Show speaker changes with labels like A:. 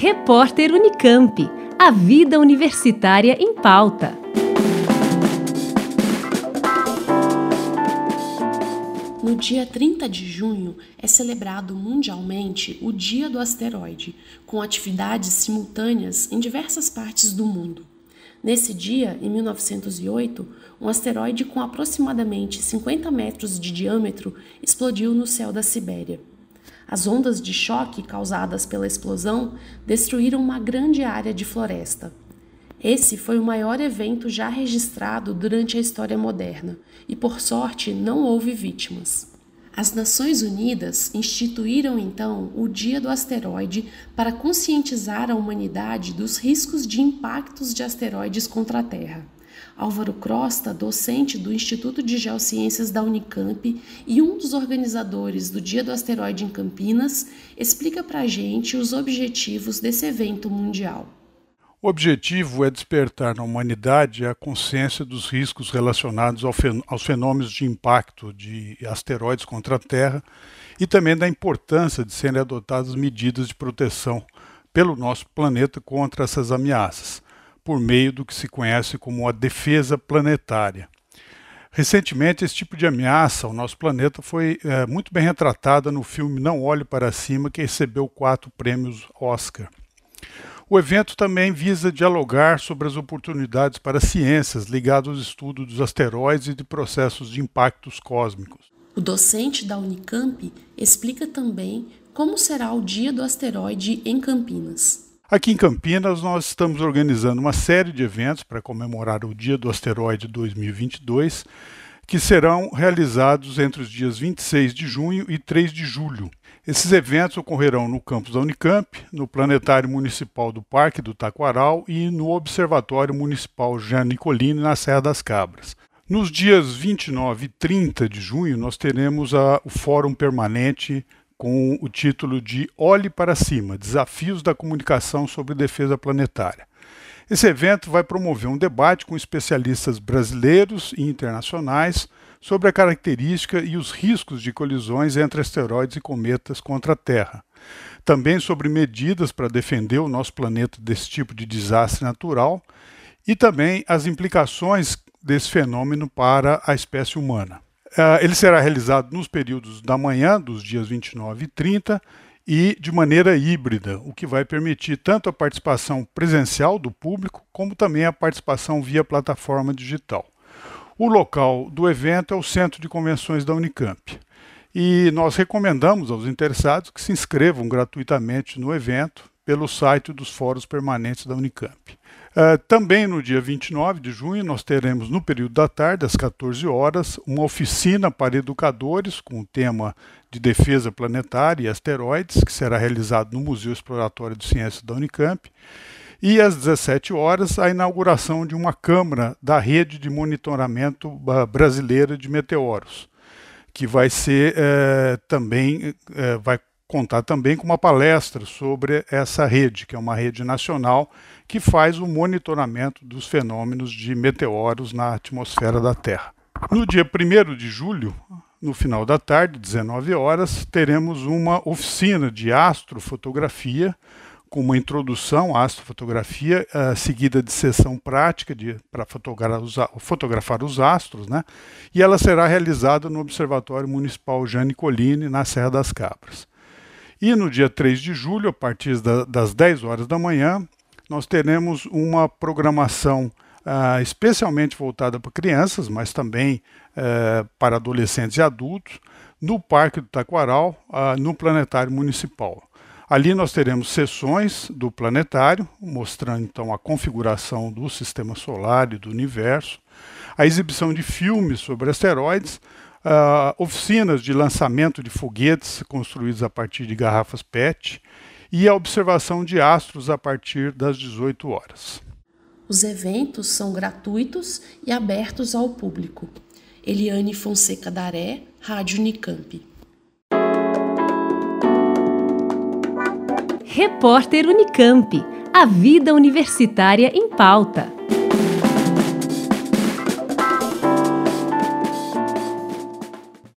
A: Repórter Unicamp. A vida universitária em pauta.
B: No dia 30 de junho é celebrado mundialmente o Dia do Asteroide, com atividades simultâneas em diversas partes do mundo. Nesse dia, em 1908, um asteroide com aproximadamente 50 metros de diâmetro explodiu no céu da Sibéria. As ondas de choque causadas pela explosão destruíram uma grande área de floresta. Esse foi o maior evento já registrado durante a história moderna e, por sorte, não houve vítimas. As Nações Unidas instituíram então o Dia do Asteroide para conscientizar a humanidade dos riscos de impactos de asteroides contra a Terra. Álvaro Crosta, docente do Instituto de Geociências da Unicamp e um dos organizadores do Dia do Asteroide em Campinas, explica para a gente os objetivos desse evento mundial.
C: O objetivo é despertar na humanidade a consciência dos riscos relacionados aos fenômenos de impacto de asteroides contra a Terra e também da importância de serem adotadas medidas de proteção pelo nosso planeta contra essas ameaças por meio do que se conhece como a defesa planetária. Recentemente, esse tipo de ameaça ao nosso planeta foi é, muito bem retratada no filme Não Olhe para Cima, que recebeu quatro prêmios Oscar. O evento também visa dialogar sobre as oportunidades para ciências ligadas ao estudo dos asteroides e de processos de impactos cósmicos.
B: O docente da Unicamp explica também como será o Dia do Asteroide em Campinas.
C: Aqui em Campinas, nós estamos organizando uma série de eventos para comemorar o Dia do Asteroide 2022, que serão realizados entre os dias 26 de junho e 3 de julho. Esses eventos ocorrerão no campus da Unicamp, no Planetário Municipal do Parque do Taquaral e no Observatório Municipal Jean Nicolini, na Serra das Cabras. Nos dias 29 e 30 de junho, nós teremos a, o Fórum Permanente com o título de Olhe para Cima Desafios da Comunicação sobre Defesa Planetária. Esse evento vai promover um debate com especialistas brasileiros e internacionais sobre a característica e os riscos de colisões entre asteroides e cometas contra a Terra. Também sobre medidas para defender o nosso planeta desse tipo de desastre natural e também as implicações desse fenômeno para a espécie humana. Uh, ele será realizado nos períodos da manhã, dos dias 29 e 30, e de maneira híbrida, o que vai permitir tanto a participação presencial do público, como também a participação via plataforma digital. O local do evento é o Centro de Convenções da Unicamp. E nós recomendamos aos interessados que se inscrevam gratuitamente no evento pelo site dos fóruns permanentes da Unicamp. Uh, também no dia 29 de junho, nós teremos, no período da tarde, às 14 horas, uma oficina para educadores com o tema de defesa planetária e asteroides, que será realizado no Museu Exploratório de Ciências da Unicamp. E às 17 horas, a inauguração de uma câmara da rede de monitoramento brasileira de meteoros, que vai ser eh, também, eh, vai contar também com uma palestra sobre essa rede, que é uma rede nacional que faz o monitoramento dos fenômenos de meteoros na atmosfera da Terra. No dia 1 de julho, no final da tarde, 19 horas, teremos uma oficina de astrofotografia com uma introdução à astrofotografia, uh, seguida de sessão prática para fotografar, fotografar os, astros, né? e ela será realizada no Observatório Municipal Jane Colline, na Serra das Cabras. E no dia 3 de julho, a partir da, das 10 horas da manhã, nós teremos uma programação uh, especialmente voltada para crianças, mas também uh, para adolescentes e adultos, no Parque do Taquaral, uh, no Planetário Municipal. Ali nós teremos sessões do planetário, mostrando então a configuração do sistema solar e do universo, a exibição de filmes sobre asteroides, uh, oficinas de lançamento de foguetes construídos a partir de garrafas PET e a observação de astros a partir das 18 horas.
B: Os eventos são gratuitos e abertos ao público. Eliane Fonseca Daré, Rádio Unicamp.
A: Repórter Unicamp. A vida universitária em pauta.